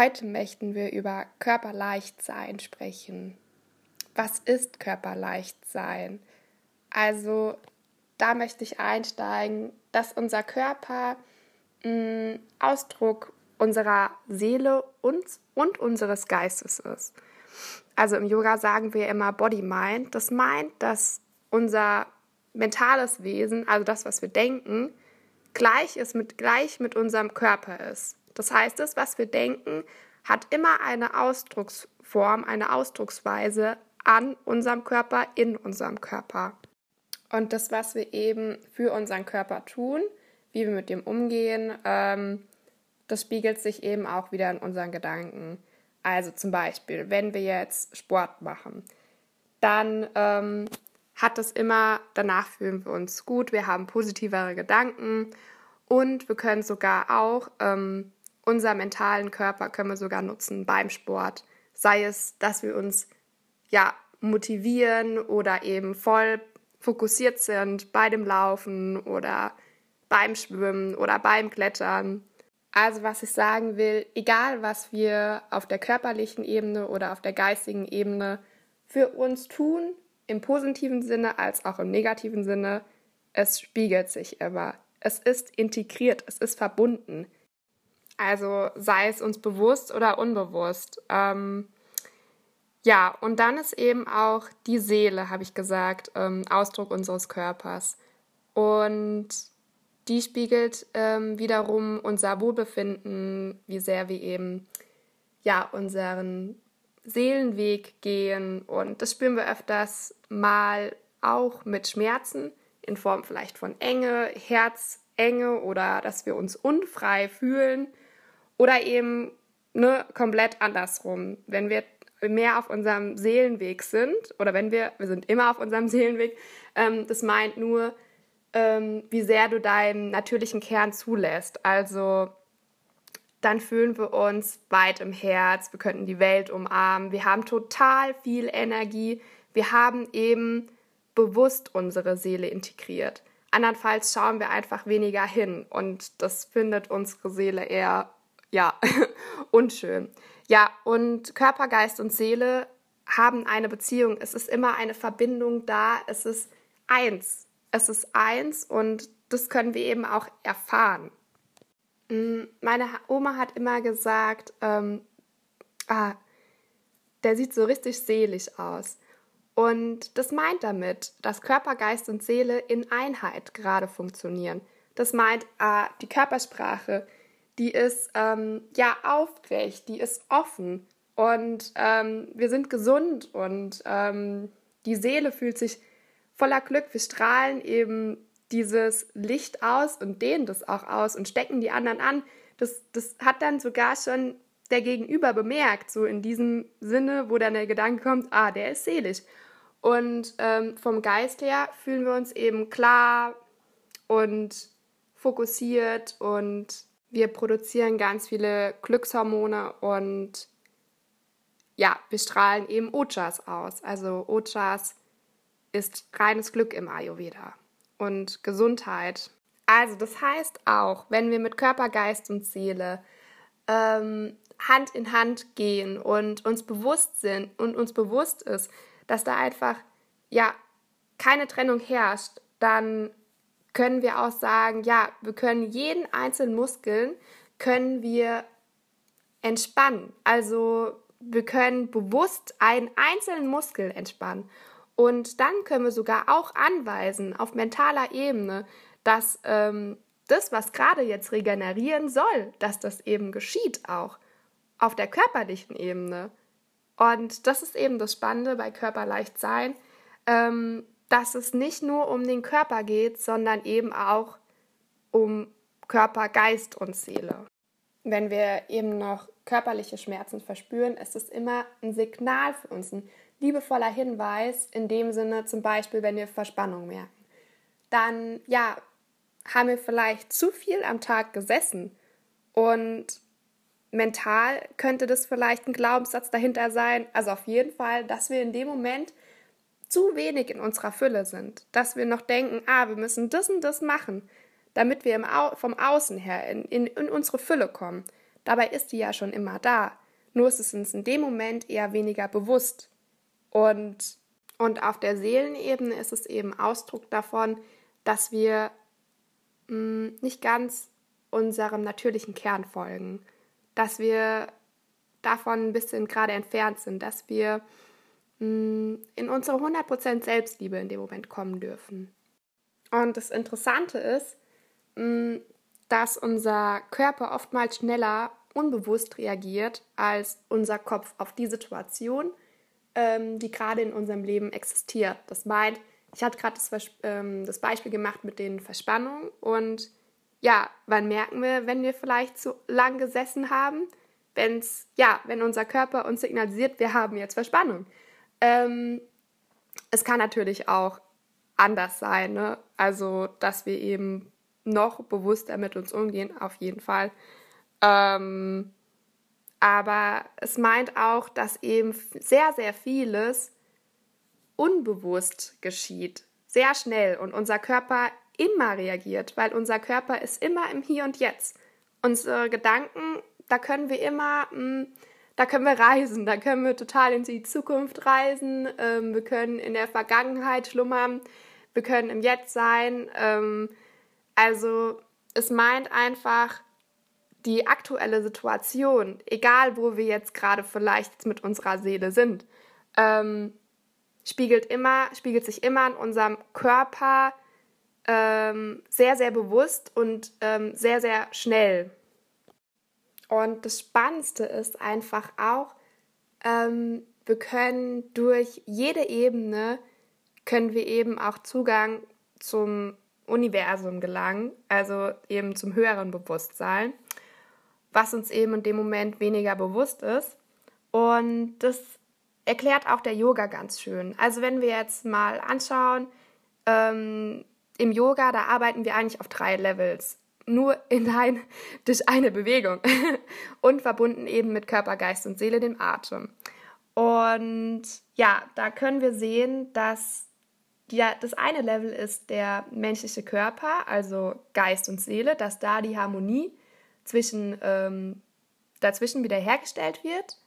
Heute möchten wir über Körperleichtsein sprechen. Was ist Körperleichtsein? Also da möchte ich einsteigen, dass unser Körper mh, mm, Ausdruck unserer Seele und, und unseres Geistes ist. Also im Yoga sagen wir immer Body-Mind. Das meint, dass unser mentales Wesen, also das, was wir denken, gleich ist mit gleich mit unserem Körper ist. Das heißt, das, was wir denken, hat immer eine Ausdrucksform, eine Ausdrucksweise an unserem Körper, in unserem Körper. Und das, was wir eben für unseren Körper tun, wie wir mit dem umgehen, ähm, das spiegelt sich eben auch wieder in unseren Gedanken. Also zum Beispiel, wenn wir jetzt Sport machen, dann ähm, hat das immer, danach fühlen wir uns gut, wir haben positivere Gedanken und wir können sogar auch ähm, unser mentalen Körper können wir sogar nutzen beim Sport. Sei es, dass wir uns ja motivieren oder eben voll fokussiert sind bei dem Laufen oder beim Schwimmen oder beim Klettern. Also was ich sagen will, egal was wir auf der körperlichen Ebene oder auf der geistigen Ebene für uns tun, im positiven Sinne als auch im negativen Sinne, es spiegelt sich immer. Es ist integriert, es ist verbunden. Also sei es uns bewusst oder unbewusst. Ähm, ja, und dann ist eben auch die Seele, habe ich gesagt, ähm, Ausdruck unseres Körpers. Und die spiegelt ähm, wiederum unser Wohlbefinden, wie sehr wir eben ja unseren Seelenweg gehen. Und das spüren wir öfters mal auch mit Schmerzen in Form vielleicht von Enge, Herzenge oder dass wir uns unfrei fühlen. Oder eben ne, komplett andersrum. Wenn wir mehr auf unserem Seelenweg sind, oder wenn wir, wir sind immer auf unserem Seelenweg, ähm, das meint nur, ähm, wie sehr du deinen natürlichen Kern zulässt. Also dann fühlen wir uns weit im Herz, wir könnten die Welt umarmen, wir haben total viel Energie, wir haben eben bewusst unsere Seele integriert. Andernfalls schauen wir einfach weniger hin und das findet unsere Seele eher ja, unschön. Ja, und Körper, Geist und Seele haben eine Beziehung. Es ist immer eine Verbindung da. Es ist eins. Es ist eins und das können wir eben auch erfahren. Mm, meine Oma hat immer gesagt, ähm, ah, der sieht so richtig selig aus. Und das meint damit, dass Körper, Geist und Seele in Einheit gerade funktionieren. Das meint ah, die Körpersprache, die ist ähm, ja aufrecht, die ist offen und ähm, wir sind gesund und ähm, die Seele fühlt sich voller Glück. Wir strahlen eben dieses Licht aus und dehnen das auch aus und stecken die anderen an. Das, das hat dann sogar schon der Gegenüber bemerkt, so in diesem Sinne, wo dann der Gedanke kommt, ah, der ist selig. Und ähm, vom Geist her fühlen wir uns eben klar und fokussiert und wir produzieren ganz viele Glückshormone und ja, wir strahlen eben Ojas aus. Also Ojas ist reines Glück im Ayurveda und Gesundheit. Also das heißt auch, wenn wir mit Körper, Geist und Seele ähm, Hand in Hand gehen und uns bewusst sind und uns bewusst ist, dass da einfach ja keine Trennung herrscht, dann können wir auch sagen, ja, wir können jeden einzelnen Muskeln können wir entspannen. Also wir können bewusst einen einzelnen Muskel entspannen. Und dann können wir sogar auch anweisen auf mentaler Ebene, dass ähm, das, was gerade jetzt regenerieren soll, dass das eben geschieht auch auf der körperlichen Ebene. Und das ist eben das Spannende bei Körperleicht sein. Ähm, dass es nicht nur um den Körper geht, sondern eben auch um Körper, Geist und Seele. Wenn wir eben noch körperliche Schmerzen verspüren, ist es immer ein Signal für uns, ein liebevoller Hinweis, in dem Sinne zum Beispiel, wenn wir Verspannung merken. Dann, ja, haben wir vielleicht zu viel am Tag gesessen und mental könnte das vielleicht ein Glaubenssatz dahinter sein, also auf jeden Fall, dass wir in dem Moment zu wenig in unserer Fülle sind, dass wir noch denken, ah, wir müssen das und das machen, damit wir Au vom Außen her in, in, in unsere Fülle kommen. Dabei ist die ja schon immer da. Nur ist es uns in dem Moment eher weniger bewusst. Und, und auf der Seelenebene ist es eben Ausdruck davon, dass wir mh, hm, nicht ganz unserem natürlichen Kern folgen, dass wir davon ein bisschen gerade entfernt sind, dass wir in unsere 100% Selbstliebe in dem Moment kommen dürfen. Und das Interessante ist, hm, dass unser Körper oftmals schneller unbewusst reagiert als unser Kopf auf die Situation, ähm, die gerade in unserem Leben existiert. Das meint, ich hatte gerade das, ähm, das Beispiel gemacht mit den Verspannungen und ja, wann merken wir, wenn wir vielleicht zu lang gesessen haben? Wenn's, ja, wenn unser Körper uns signalisiert, wir haben jetzt Verspannung. Ähm, es kann natürlich auch anders sein, ne? also dass wir eben noch bewusster mit uns umgehen, auf jeden Fall. Ähm, aber es meint auch, dass eben sehr, sehr vieles unbewusst geschieht, sehr schnell und unser Körper immer reagiert, weil unser Körper ist immer im Hier und Jetzt. Unsere Gedanken, da können wir immer, hm, da können wir reisen, da können wir total in die Zukunft reisen, ähm, wir können in der Vergangenheit schlummern, wir können im Jetzt sein. Ähm, also es meint einfach, die aktuelle Situation, egal wo wir jetzt gerade vielleicht mit unserer Seele sind, ähm, spiegelt immer, spiegelt sich immer in unserem Körper ähm, sehr, sehr bewusst und ähm, sehr, sehr schnell. Und das Spannendste ist einfach auch, ähm, wir können durch jede Ebene, können wir eben auch Zugang zum Universum gelangen, also eben zum höheren Bewusstsein was uns eben in dem Moment weniger bewusst ist. Und das erklärt auch der Yoga ganz schön. Also wenn wir jetzt mal anschauen, ähm, im Yoga, da arbeiten wir eigentlich auf drei Levels. Nur in ein, durch eine Bewegung und verbunden eben mit Körper, Geist und Seele, dem Atem. Und ja, da können wir sehen, dass die, das eine Level ist der menschliche Körper, also Geist und Seele, dass da die Harmonie zwischen, ähm, dazwischen wiederhergestellt wird.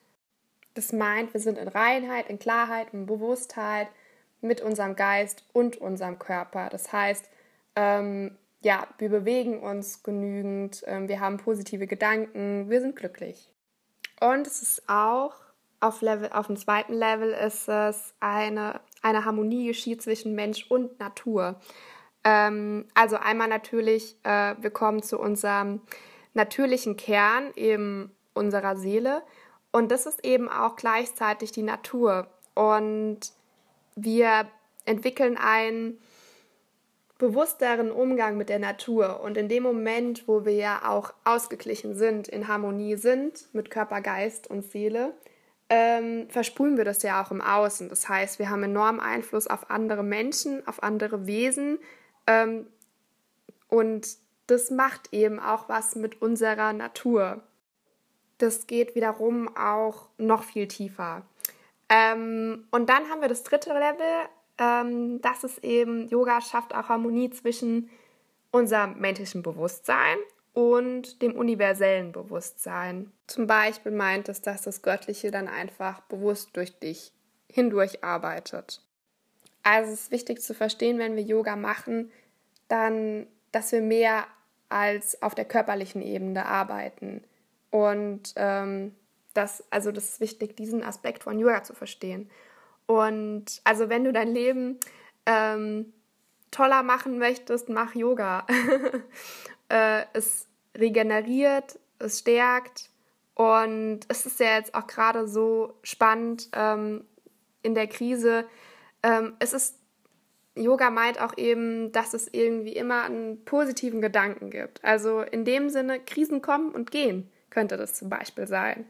Das meint, wir sind in Reinheit, in Klarheit, in Bewusstheit mit unserem Geist und unserem Körper. Das heißt, ähm, ja, wir bewegen uns genügend, ähm, wir haben positive Gedanken, wir sind glücklich. Und es ist auch auf, Level, auf dem zweiten Level ist es eine, eine Harmonie geschieht zwischen Mensch und Natur. Ähm, also einmal natürlich, äh, wir kommen zu unserem natürlichen Kern eben unserer Seele. Und das ist eben auch gleichzeitig die Natur. Und wir entwickeln einen bewussteren Umgang mit der Natur. Und in dem Moment, wo wir ja auch ausgeglichen sind, in Harmonie sind mit Körper, Geist und Seele, ähm, versprühen wir das ja auch im Außen. Das heißt, wir haben enormen Einfluss auf andere Menschen, auf andere Wesen. Ähm, und das macht eben auch was mit unserer Natur. Das geht wiederum auch noch viel tiefer. Ähm, und dann haben wir das dritte Level, ähm, das ist eben, Yoga schafft auch Harmonie zwischen unserem menschlichen Bewusstsein und dem universellen Bewusstsein. Zum Beispiel meint es, dass das Göttliche dann einfach bewusst durch dich hindurch arbeitet. Also es ist wichtig zu verstehen, wenn wir Yoga machen, dann dass wir mehr als auf der körperlichen Ebene arbeiten. Und ähm, das, also das ist wichtig, diesen Aspekt von Yoga zu verstehen. Und also wenn du dein Leben ähm, toller machen möchtest, mach Yoga. äh, es regeneriert, es stärkt und es ist ja jetzt auch gerade so spannend ähm, in der Krise. Ähm, es ist Yoga meint auch eben, dass es irgendwie immer einen positiven Gedanken gibt. Also in dem Sinne, Krisen kommen und gehen, könnte das zum Beispiel sein.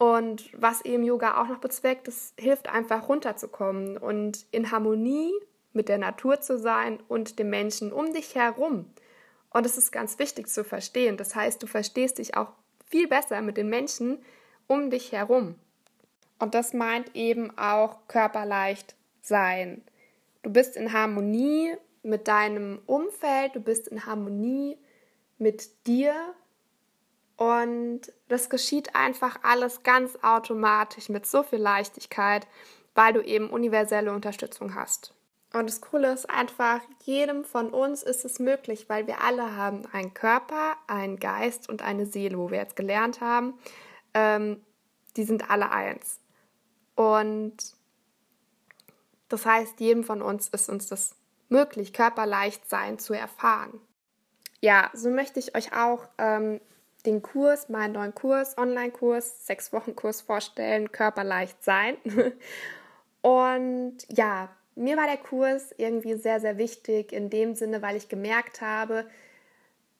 Und was eben Yoga auch noch bezweckt, es hilft einfach runterzukommen und in Harmonie mit der Natur zu sein und dem Menschen um dich herum. Und das ist ganz wichtig zu verstehen. Das heißt, du verstehst dich auch viel besser mit den Menschen um dich herum. Und das meint eben auch körperleicht sein. Du bist in Harmonie mit deinem Umfeld, du bist in Harmonie mit dir und das geschieht einfach alles ganz automatisch mit so viel Leichtigkeit, weil du eben universelle Unterstützung hast. Und das Coole ist einfach, jedem von uns ist es möglich, weil wir alle haben einen Körper, einen Geist und eine Seele, wo wir jetzt gelernt haben, ähm, die sind alle eins. Und das heißt, jedem von uns ist uns das möglich, Körperleichtsein zu erfahren. Ja, so möchte ich euch auch ähm, den Kurs, meinen neuen Kurs, Online-Kurs, sechs Wochen Kurs vorstellen, Körperleichtsein. Und ja, mir war der Kurs irgendwie sehr, sehr wichtig in dem Sinne, weil ich gemerkt habe,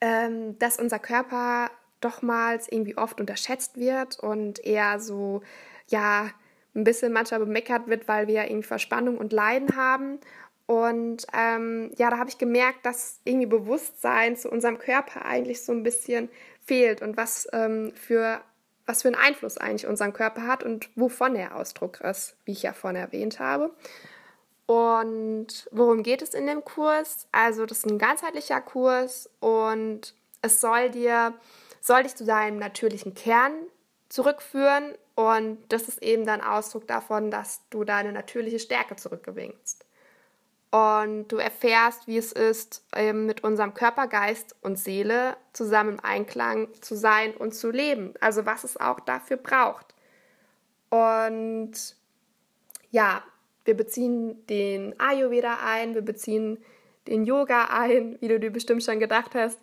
ähm, dass unser Körper dochmals irgendwie oft unterschätzt wird und eher so, ja, ein bisschen manchmal bemeckert wird, weil wir irgendwie Verspannung und Leiden haben. Und ähm, ja, da habe ich gemerkt, dass irgendwie Bewusstsein zu unserem Körper eigentlich so ein bisschen fehlt und was ähm, für was für einen Einfluss eigentlich unser Körper hat und wovon er Ausdruck ist, wie ich ja vorhin erwähnt habe. Und worum geht es in dem Kurs? Also, das ist ein ganzheitlicher Kurs und es soll dir, soll dich zu deinem natürlichen Kern zurückführen und das ist eben dann Ausdruck davon, dass du deine natürliche Stärke zurückgewinnst. Und du erfährst, wie es ist, mit unserem Körper, Geist und Seele zusammen im Einklang zu sein und zu leben. Also was es auch dafür braucht. Und ja, wir beziehen den Ayurveda ein, wir beziehen den Yoga ein, wie du dir bestimmt schon gedacht hast.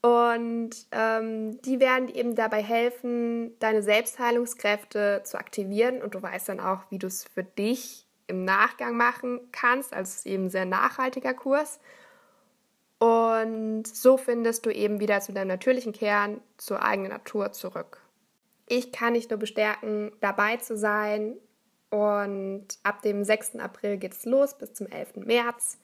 Und ähm, die werden eben dabei helfen, deine Selbstheilungskräfte zu aktivieren. Und du weißt dann auch, wie du es für dich im Nachgang machen kannst. Also es ist eben ein sehr nachhaltiger Kurs. Und so findest du eben wieder zu deinem natürlichen Kern, zur eigenen Natur zurück. Ich kann dich nur bestärken, dabei zu sein. Und ab dem 6. April geht es los bis zum 11. März.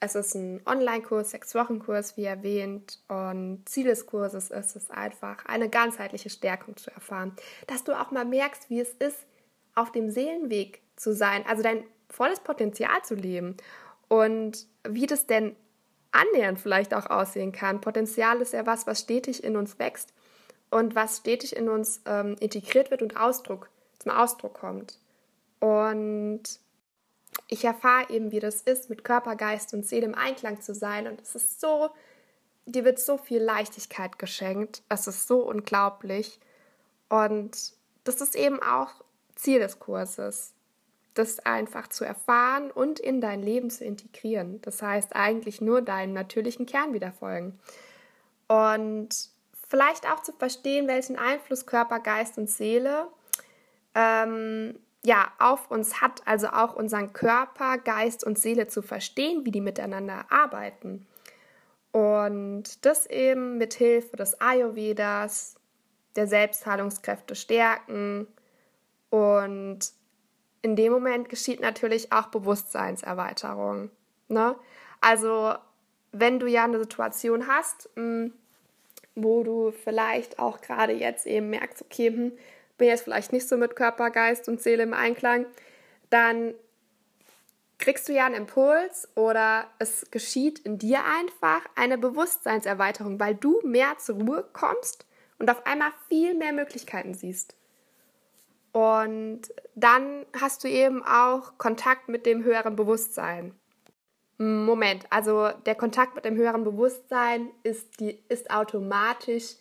Es ist ein Online-Kurs, sechs Wochen-Kurs, wie erwähnt. Und Ziel des Kurses ist es einfach, eine ganzheitliche Stärkung zu erfahren. Dass du auch mal merkst, wie es ist, auf dem Seelenweg zu sein, also dein volles Potenzial zu leben. Und wie das denn annähernd vielleicht auch aussehen kann. Potenzial ist ja was, was stetig in uns wächst und was stetig in uns ähm, integriert wird und Ausdruck, zum Ausdruck kommt. Und ich erfahre eben, wie das ist, mit Körper, Geist und Seele im Einklang zu sein. Und es ist so, dir wird so viel Leichtigkeit geschenkt. Es ist so unglaublich. Und das ist eben auch Ziel des Kurses, das einfach zu erfahren und in dein Leben zu integrieren. Das heißt eigentlich nur deinem natürlichen Kern wieder folgen. Und vielleicht auch zu verstehen, welchen Einfluss Körper, Geist und Seele ähm, ja, auf uns hat, also auch unseren Körper, Geist und Seele zu verstehen, wie die miteinander arbeiten. Und das eben mit Hilfe des Ayurvedas, der Selbstheilungskräfte stärken. Und in dem Moment geschieht natürlich auch Bewusstseinserweiterung. Ne? Also, wenn du ja eine Situation hast, hm, wo du vielleicht auch gerade jetzt eben merkst, okay, hm, bin jetzt vielleicht nicht so mit Körper, Geist und Seele im Einklang, dann kriegst du ja einen Impuls oder es geschieht in dir einfach eine Bewusstseinserweiterung, weil du mehr zur Ruhe kommst und auf einmal viel mehr Möglichkeiten siehst. Und dann hast du eben auch Kontakt mit dem höheren Bewusstsein. Moment, also der Kontakt mit dem höheren Bewusstsein ist, die, ist automatisch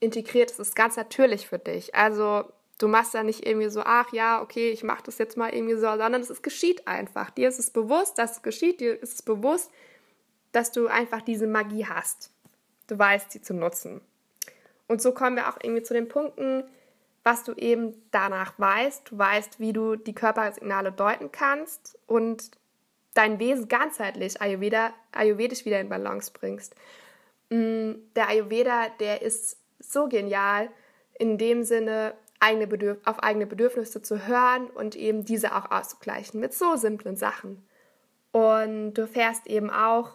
integriert ist, ist ganz natürlich für dich. Also du machst da nicht irgendwie so, ach ja, okay, ich mache das jetzt mal irgendwie so, sondern es ist, geschieht einfach. Dir ist es bewusst, dass es geschieht, dir ist es bewusst, dass du einfach diese Magie hast. Du weißt, sie zu nutzen. Und so kommen wir auch irgendwie zu den Punkten, was du eben danach weißt. Du weißt, wie du die Körpersignale deuten kannst und dein Wesen ganzheitlich Ayurveda, ayurvedisch wieder in Balance bringst. Mm, der Ayurveda, der ist so genial in dem Sinne, eigene Bedürf auf eigene Bedürfnisse zu hören und eben diese auch auszugleichen mit so simplen Sachen. Und du erfährst eben auch,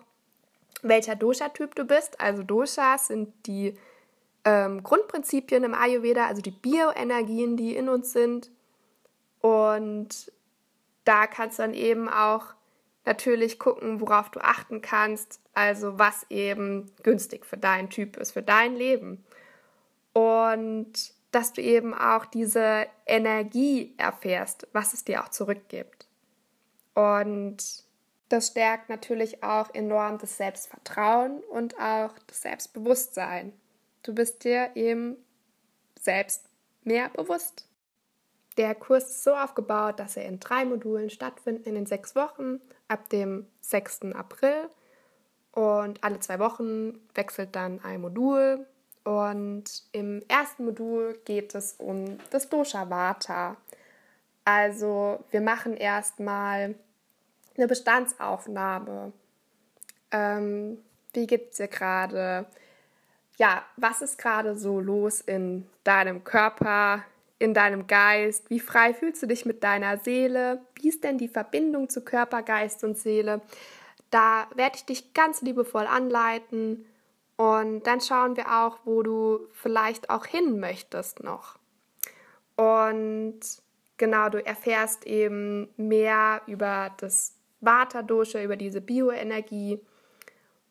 welcher Dosha-Typ du bist. Also Doshas sind die ähm, Grundprinzipien im Ayurveda, also die Bioenergien, die in uns sind. Und da kannst du dann eben auch natürlich gucken, worauf du achten kannst, also was eben günstig für deinen Typ ist, für dein Leben. Und dass du eben auch diese Energie erfährst, was es dir auch zurückgibt. Und das stärkt natürlich auch enorm das Selbstvertrauen und auch das Selbstbewusstsein. Du bist dir eben selbst mehr bewusst. Der Kurs ist so aufgebaut, dass er in drei Modulen stattfindet in den sechs Wochen ab dem 6. April. Und alle zwei Wochen wechselt dann ein Modul. Und im ersten Modul geht es um das Dosha Vata. Also wir machen erstmal eine Bestandsaufnahme. Ähm, wie geht es dir gerade? Ja, was ist gerade so los in deinem Körper, in deinem Geist? Wie frei fühlst du dich mit deiner Seele? Wie ist denn die Verbindung zu Körper, Geist und Seele? Da werde ich dich ganz liebevoll anleiten und dann schauen wir auch, wo du vielleicht auch hin möchtest noch. Und genau, du erfährst eben mehr über das Vata-Dosha, über diese Bioenergie.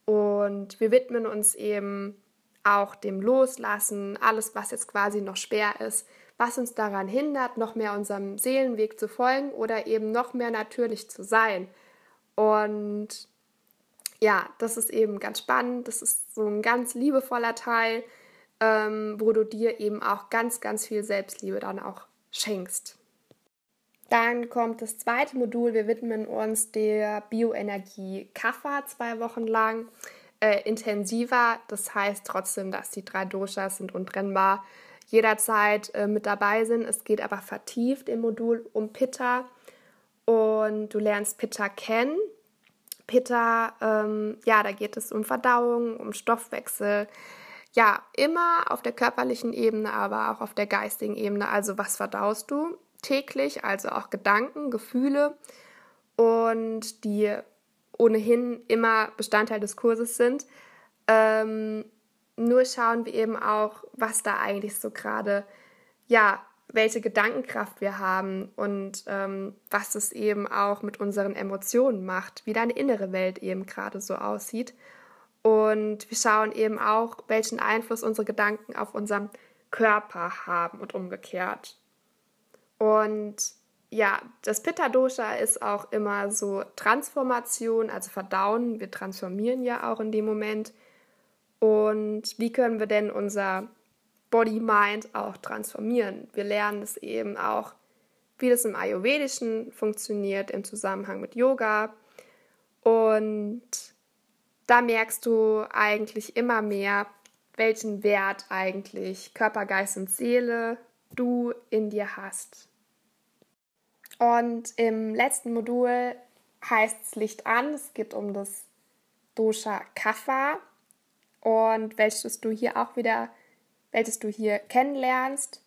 Und wir widmen uns eben auch dem Loslassen, alles, was jetzt quasi noch schwer ist, was uns daran hindert, noch mehr unserem Seelenweg zu folgen oder eben noch mehr natürlich zu sein. Und ja, das ist eben ganz spannend. Das ist so ein ganz liebevoller Teil, ähm, wo du dir eben auch ganz, ganz viel Selbstliebe dann auch schenkst. Dann kommt das zweite Modul. Wir widmen uns der Bioenergie Kaffa zwei Wochen lang. Äh, intensiver, das heißt trotzdem, dass die drei Doshas sind untrennbar jederzeit äh, mit dabei sind. Es geht aber vertieft im Modul um Pitta und du lernst Pitta kennen. Pitta, ähm, ja, da geht es um Verdauung, um Stoffwechsel. Ja, immer auf der körperlichen Ebene, aber auch auf der geistigen Ebene. Also was verdaust du täglich? Also auch Gedanken, Gefühle und die ohnehin immer Bestandteil des Kurses sind. Ähm, nur schauen wir eben auch, was da eigentlich so gerade, ja, welche Gedankenkraft wir haben und ähm, was es eben auch mit unseren Emotionen macht, wie deine innere Welt eben gerade so aussieht. Und wir schauen eben auch, welchen Einfluss unsere Gedanken auf unseren Körper haben und umgekehrt. Und ja, das Pitta-Dosha ist auch immer so Transformation, also Verdauen. Wir transformieren ja auch in dem Moment. Und wie können wir denn unser Body-Mind auch transformieren? Wir lernen es eben auch, wie das im Ayurvedischen funktioniert im Zusammenhang mit Yoga. Und da merkst du eigentlich immer mehr, welchen Wert eigentlich Körper, Geist und Seele du in dir hast. Und im letzten Modul heißt es Licht an. Es geht um das Dosha Kapha und welches du hier auch wieder, welches du hier kennenlernst.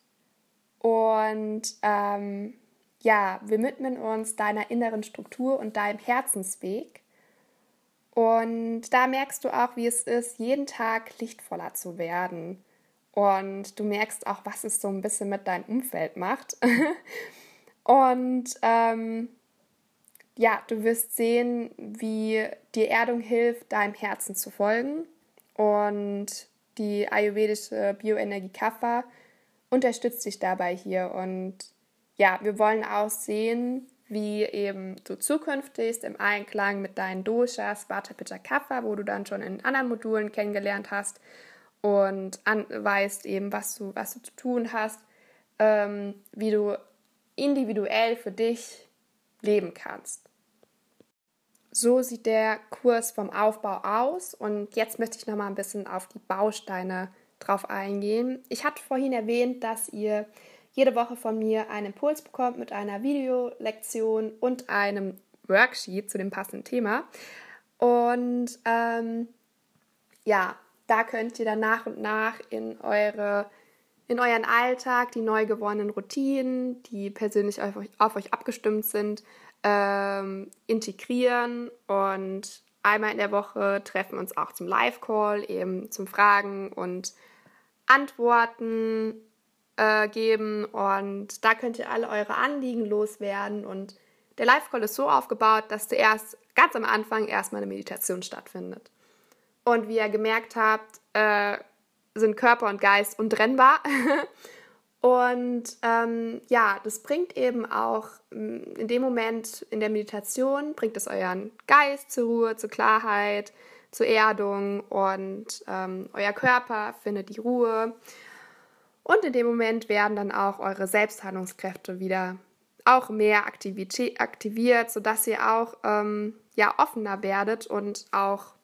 Und ähm, ja, wir widmen uns deiner inneren Struktur und deinem Herzensweg. Und da merkst du auch, wie es ist, jeden Tag lichtvoller zu werden. Und du merkst auch, was es so ein bisschen mit deinem Umfeld macht. und ähm, ja, du wirst sehen, wie die Erdung hilft, deinem Herzen zu folgen und die ayurvedische Bioenergie Kapha unterstützt dich dabei hier. Und ja, wir wollen auch sehen, wie eben du zukünftig im Einklang mit deinen Doshas, Vata, Pitta, Kapha, wo du dann schon in anderen Modulen kennengelernt hast und an, weißt eben, was du, was du zu tun hast, ähm, wie du individuell für dich leben kannst. So sieht der Kurs vom Aufbau aus und jetzt möchte ich noch mal ein bisschen auf die Bausteine drauf eingehen. Ich hatte vorhin erwähnt, dass ihr jede Woche von mir einen Impuls bekommt mit einer Videolektion und einem Worksheet zu dem passenden Thema. Und ähm, ja, da könnt ihr dann nach und nach in eure in euren Alltag die neu gewonnenen Routinen, die persönlich auf euch, auf euch abgestimmt sind, ähm, integrieren und einmal in der Woche treffen wir uns auch zum Live-Call, eben zum Fragen und Antworten äh, geben und da könnt ihr alle eure Anliegen loswerden und der Live-Call ist so aufgebaut, dass zuerst ganz am Anfang erstmal eine Meditation stattfindet. Und wie ihr gemerkt habt, äh, sind Körper und Geist untrennbar. und ähm, ja, das bringt eben auch mm, in dem Moment in der Meditation, bringt es euren Geist zur Ruhe, zur Klarheit, zur Erdung und ähm, euer Körper findet die Ruhe. Und in dem Moment werden dann auch eure Selbstheilungskräfte wieder auch mehr Aktivität, aktiviert, sodass ihr auch ähm, ja, offener werdet und auch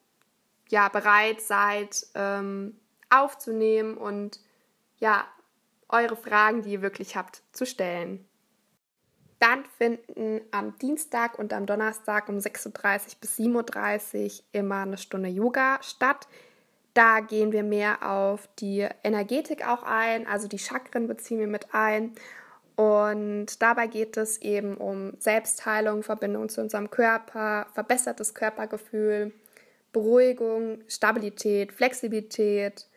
ja, bereit seid, ähm, aufzunehmen und ja, eure Fragen, die ihr wirklich habt, zu stellen. Dann finden am Dienstag und am Donnerstag um 6.30 bis 7.30 Uhr immer eine Stunde Yoga statt. Da gehen wir mehr auf die Energetik auch ein, also die Chakren beziehen wir mit ein. Und dabei geht es eben um Selbstheilung, Verbindung zu unserem Körper, verbessertes Körpergefühl, Beruhigung, Stabilität, Flexibilität,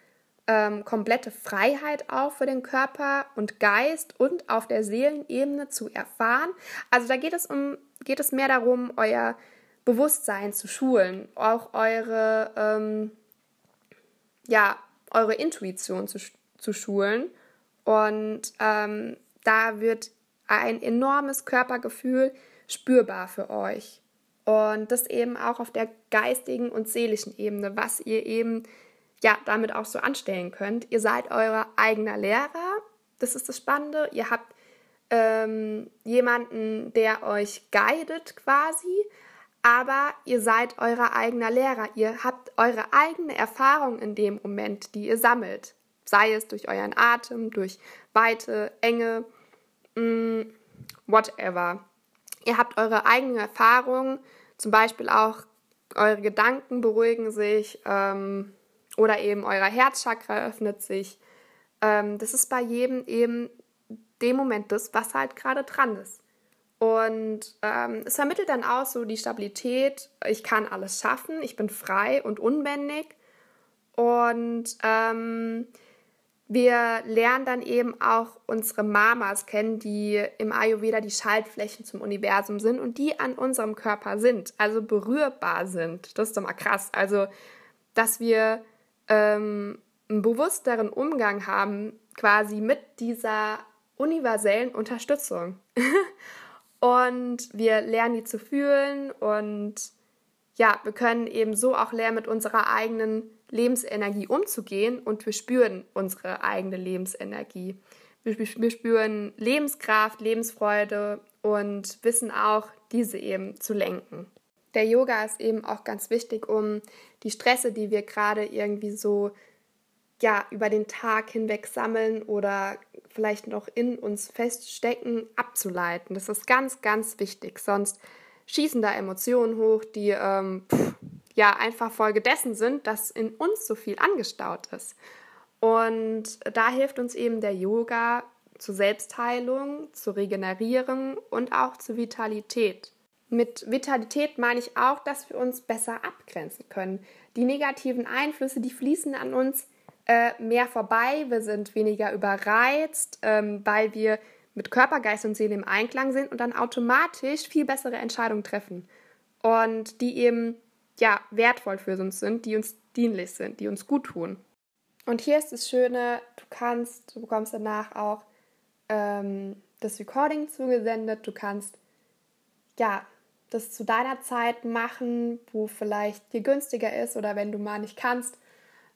ähm, komplette Freiheit auch für den Körper und Geist und auf der Seelenebene zu erfahren. Also da geht es um, geht es mehr darum, euer Bewusstsein zu schulen, auch eure, ähm, ja, eure Intuition zu, zu schulen. Und ähm, da wird ein enormes Körpergefühl spürbar für euch. Und das eben auch auf der geistigen und seelischen Ebene, was ihr eben ja damit auch so anstellen könnt. Ihr seid euer eigener Lehrer, das ist das Spannende. Ihr habt ähm, jemanden, der euch guidet quasi, aber ihr seid euer eigener Lehrer. Ihr habt eure eigene Erfahrung in dem Moment, die ihr sammelt. Sei es durch euren Atem, durch Weite, Enge, mh, mm, whatever. Ihr habt eure eigene Erfahrung, zum Beispiel auch eure Gedanken beruhigen sich. Ähm, oder eben euer Herzchakra öffnet sich. Ähm, das ist bei jedem eben dem Moment das, was halt gerade dran ist. Und ähm, es vermittelt dann auch so die Stabilität, ich kann alles schaffen, ich bin frei und unbändig. Und ähm, wir lernen dann eben auch unsere Mamas kennen, die im Ayurveda die Schaltflächen zum Universum sind und die an unserem Körper sind, also berührbar sind. Das ist doch mal krass. Also, dass wir ähm, einen bewussteren Umgang haben, quasi mit dieser universellen Unterstützung. und wir lernen die zu fühlen und ja, wir können eben so auch lernen, mit unserer eigenen Lebensenergie umzugehen und wir spüren unsere eigene Lebensenergie. Wir, wir spüren Lebenskraft, Lebensfreude und wissen auch, diese eben zu lenken der Yoga ist eben auch ganz wichtig, um die Stresse, die wir gerade irgendwie so ja, über den Tag hinweg sammeln oder vielleicht noch in uns feststecken, abzuleiten. Das ist ganz, ganz wichtig. Sonst schießen da Emotionen hoch, die ähm, pff, ja einfach Folge dessen sind, dass in uns so viel angestaut ist. Und da hilft uns eben der Yoga zur Selbstheilung, zu regenerieren und auch zur Vitalität. Mit Vitalität meine ich auch, dass wir uns besser abgrenzen können. Die negativen Einflüsse, die fließen an uns äh, mehr vorbei. Wir sind weniger überreizt, ähm, weil wir mit Körper, Geist und Seele im Einklang sind und dann automatisch viel bessere Entscheidungen treffen. Und die eben ja wertvoll für uns sind, die uns dienlich sind, die uns gut tun. Und hier ist das Schöne, du kannst, du bekommst danach auch ähm, das Recording zugesendet, du kannst ja das zu deiner Zeit machen, wo vielleicht dir günstiger ist oder wenn du mal nicht kannst,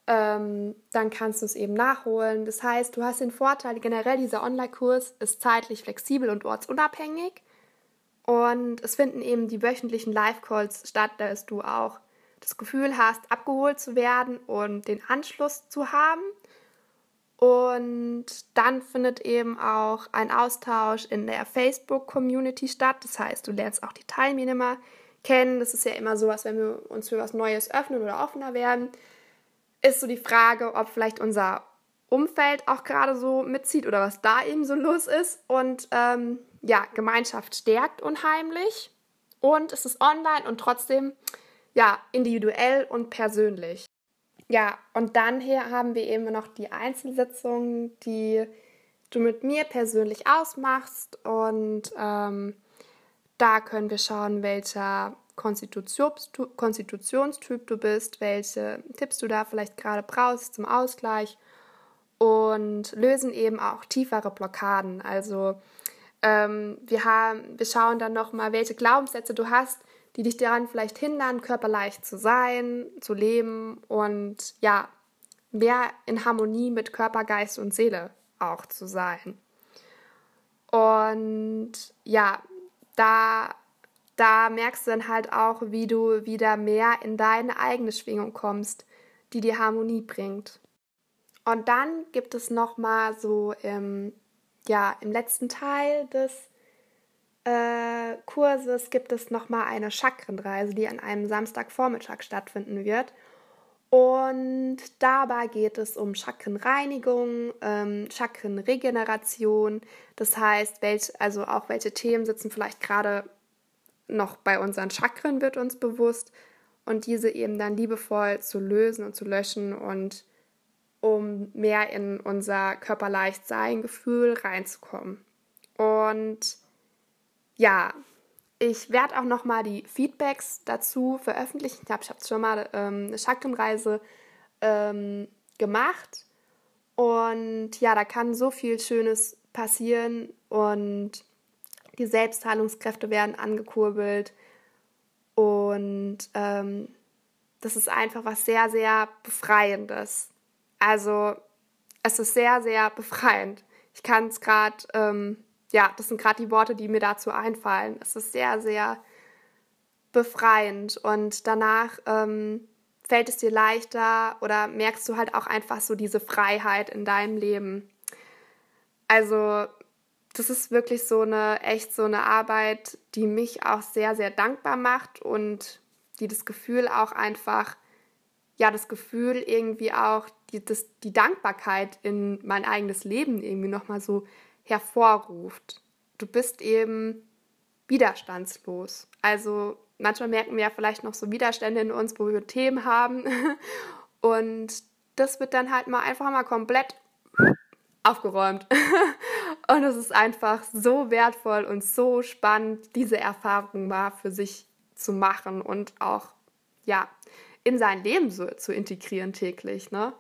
ähm, dann kannst du es eben nachholen. Das heißt, du hast den Vorteil, generell dieser Online-Kurs ist zeitlich flexibel und ortsunabhängig. Und es finden eben die wöchentlichen Live-Calls statt, dass du auch das Gefühl hast, abgeholt zu werden und den Anschluss zu haben. Und dann findet eben auch ein Austausch in der Facebook-Community statt. Das heißt, du lernst auch die Teilnehmer kennen. Das ist ja immer so, als wenn wir uns für was Neues öffnen oder offener werden, ist so die Frage, ob vielleicht unser Umfeld auch gerade so mitzieht oder was da eben so los ist. Und ähm, ja, Gemeinschaft stärkt unheimlich und es ist online und trotzdem ja individuell und persönlich. Ja, und dann hier haben wir eben noch die Einzelsitzungen, die du mit mir persönlich ausmachst. Und ähm, da können wir schauen, welcher Konstitutionstyp du bist, welche Tipps du da vielleicht gerade brauchst zum Ausgleich und lösen eben auch tiefere Blockaden. Also ähm, wir, haben, wir schauen dann nochmal, welche Glaubenssätze du hast, die dich daran vielleicht hindern, körperleicht zu sein, zu leben und ja, mehr in Harmonie mit Körper, Geist und Seele auch zu sein. Und ja, da, da merkst du dann halt auch, wie du wieder mehr in deine eigene Schwingung kommst, die dir Harmonie bringt. Und dann gibt es nochmal so im, ja, im letzten Teil des äh, Kurses gibt es nochmal eine Chakrenreise, die an einem Samstagvormittag stattfinden wird. Und dabei geht es um Chakrenreinigung, ähm, Chakrenregeneration. Das heißt, welch, also auch welche Themen sitzen vielleicht gerade noch bei unseren Chakren, wird uns bewusst. Und diese eben dann liebevoll zu lösen und zu löschen und um mehr in unser Körperleichtsein-Gefühl reinzukommen. Und ja, ich werde auch noch mal die Feedbacks dazu veröffentlichen. Ich habe hab schon mal ähm, eine Chakrenreise ähm, gemacht und ja, da kann so viel Schönes passieren und die Selbstheilungskräfte werden angekurbelt und ähm, das ist einfach was sehr, sehr Befreiendes. Also es ist sehr, sehr befreiend. Ich kann es gerade ähm, ja, das sind gerade die Worte, die mir dazu einfallen. Es ist sehr, sehr befreiend und danach ähm, fällt es dir leichter oder merkst du halt auch einfach so diese Freiheit in deinem Leben. Also das ist wirklich so eine echt so eine Arbeit, die mich auch sehr sehr dankbar macht und die das Gefühl auch einfach ja das Gefühl irgendwie auch die, das, die Dankbarkeit in mein eigenes Leben irgendwie noch mal so hervorruft. Du bist eben widerstandslos. Also manchmal merken wir ja vielleicht noch so Widerstände in uns, wo wir Themen haben. Und das wird dann halt mal einfach mal komplett aufgeräumt. und es ist einfach so wertvoll und so spannend, diese Erfahrung mal für sich zu machen und auch ja in sein Leben so zu integrieren täglich. Ne?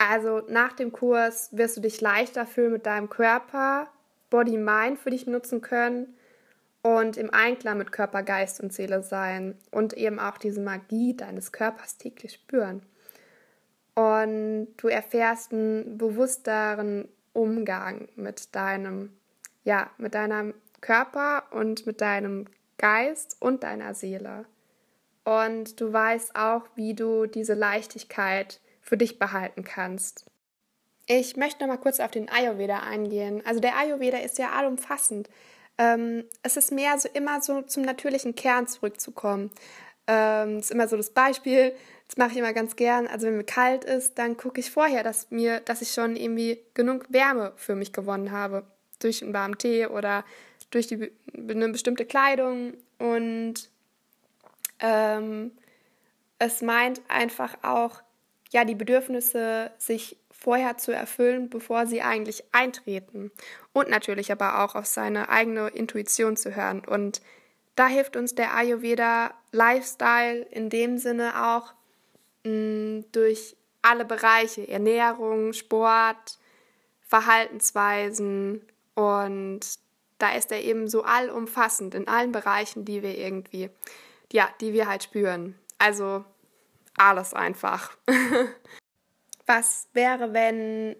Also nach dem Kurs wirst du dich leichter fühlen mit deinem Körper, Body Mind für dich nutzen können und im Einklang mit Körper, Geist und Seele sein und eben auch diese Magie deines Körpers täglich spüren. Und du erfährst einen bewussteren Umgang mit deinem, ja, mit deinem Körper und mit deinem Geist und deiner Seele. Und du weißt auch, wie du diese Leichtigkeit für dich behalten kannst. Ich möchte noch mal kurz auf den Ayurveda eingehen. Also der Ayurveda ist ja allumfassend. Ähm, es ist mehr so immer so zum natürlichen Kern zurückzukommen. Ähm, ist immer so das Beispiel. Das mache ich immer ganz gern. Also wenn mir kalt ist, dann gucke ich vorher, dass mir, dass ich schon irgendwie genug Wärme für mich gewonnen habe durch einen warmen Tee oder durch die, eine bestimmte Kleidung und ähm, es meint einfach auch ja, die Bedürfnisse sich vorher zu erfüllen, bevor sie eigentlich eintreten. Und natürlich aber auch auf seine eigene Intuition zu hören. Und da hilft uns der Ayurveda Lifestyle in dem Sinne auch mh, mm, durch alle Bereiche, Ernährung, Sport, Verhaltensweisen und da ist er eben so allumfassend in allen Bereichen, die wir irgendwie, ja, die wir halt spüren. Also alles einfach. Was wäre, wenn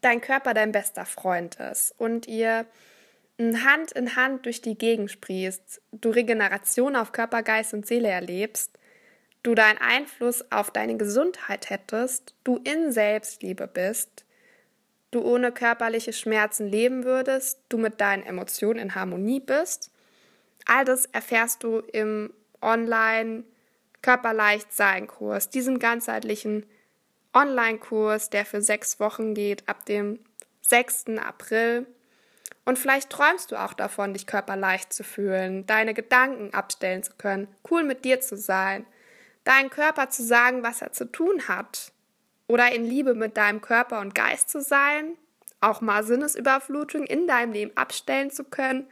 dein Körper dein bester Freund ist und ihr Hand in Hand durch die Gegend sprießt, du Regeneration auf Körper, Geist und Seele erlebst, du deinen Einfluss auf deine Gesundheit hättest, du in Selbstliebe bist, du ohne körperliche Schmerzen leben würdest, du mit deinen Emotionen in Harmonie bist. All das erfährst du im Online Körperleicht sein Kurs, diesen ganzheitlichen Online-Kurs, der für sechs Wochen geht, ab dem 6. April. Und vielleicht träumst du auch davon, dich körperleicht zu fühlen, deine Gedanken abstellen zu können, cool mit dir zu sein, deinen Körper zu sagen, was er zu tun hat. Oder in Liebe mit deinem Körper und Geist zu sein, auch mal Sinnesüberflutung in deinem Leben abstellen zu können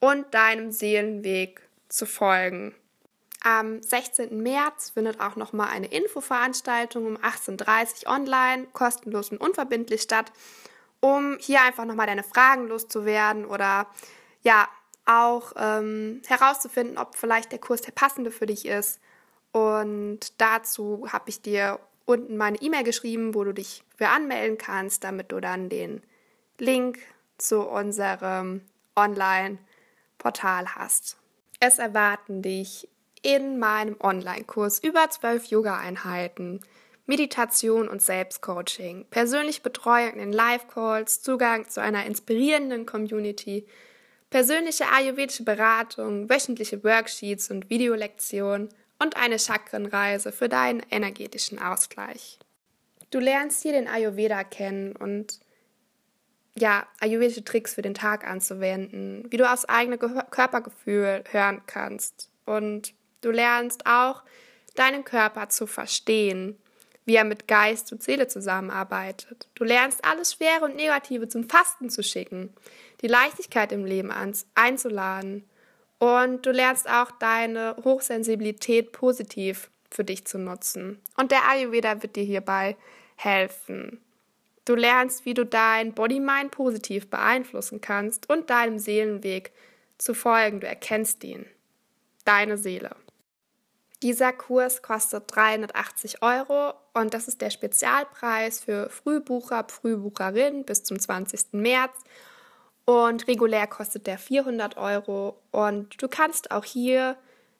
und deinem Seelenweg zu folgen. Am 16. März findet auch nochmal eine Infoveranstaltung um 18.30 Uhr online, kostenlos und unverbindlich statt, um hier einfach nochmal deine Fragen loszuwerden oder ja, auch ähm, herauszufinden, ob vielleicht der Kurs der passende für dich ist. Und dazu habe ich dir unten meine E-Mail geschrieben, wo du dich für anmelden kannst, damit du dann den Link zu unserem Online-Portal hast. Es erwarten dich in meinem Online-Kurs über zwölf Yoga-Einheiten, Meditation und Selbstcoaching, persönliche Betreuung in Live-Calls, Zugang zu einer inspirierenden Community, persönliche ayurvedische Beratung, wöchentliche Worksheets und Videolektionen und eine Chakrenreise für deinen energetischen Ausgleich. Du lernst hier den Ayurveda kennen und ja, ayurvedische Tricks für den Tag anzuwenden, wie du aufs eigene Körpergefühl hören kannst und Du lernst auch, deinen Körper zu verstehen, wie er mit Geist und Seele zusammenarbeitet. Du lernst alles Schwere und Negative zum Fasten zu schicken, die Leichtigkeit im Leben einzuladen. Und du lernst auch deine Hochsensibilität positiv für dich zu nutzen. Und der Ayurveda wird dir hierbei helfen. Du lernst, wie du dein Body-Mind positiv beeinflussen kannst und deinem Seelenweg zu folgen. Du erkennst ihn. Deine Seele. Dieser Kurs kostet 380 Euro und das ist der Spezialpreis für Frühbucher, Frühbucherinnen bis zum 20. März. Und regulär kostet der 400 Euro. Und du kannst auch hier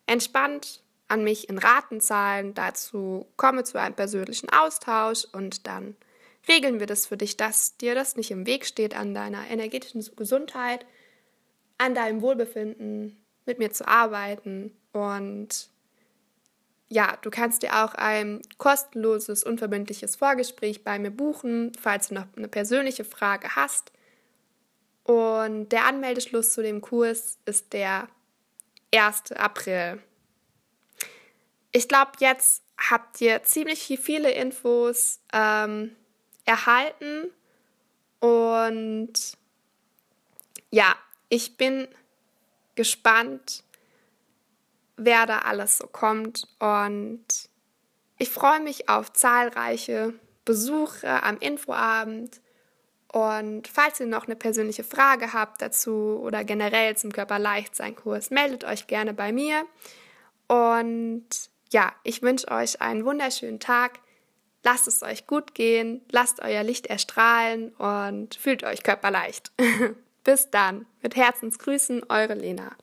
entspannt an mich in Raten zahlen. Dazu komme zu einem persönlichen Austausch und dann regeln wir das für dich, dass dir das nicht im Weg steht an deiner energetischen Gesundheit, an deinem Wohlbefinden, mit mir zu arbeiten und ja, du kannst dir auch ein kostenloses, unverbindliches Vorgespräch bei mir buchen, falls du noch eine persönliche Frage hast. Und der Anmeldeschluss zu dem Kurs ist der 1. April. Ich glaube, jetzt habt ihr ziemlich viele Infos ähm, erhalten. Und ja, ich bin gespannt, wer da alles so kommt. Und ich freue mich auf zahlreiche Besuche am Infoabend. Und falls ihr noch eine persönliche Frage habt dazu oder generell zum Körperleichtsein-Kurs, meldet euch gerne bei mir. Und ja, ich wünsche euch einen wunderschönen Tag. Lasst es euch gut gehen, lasst euer Licht erstrahlen und fühlt euch körperleicht. Bis dann. Mit Herzensgrüßen, eure Lena.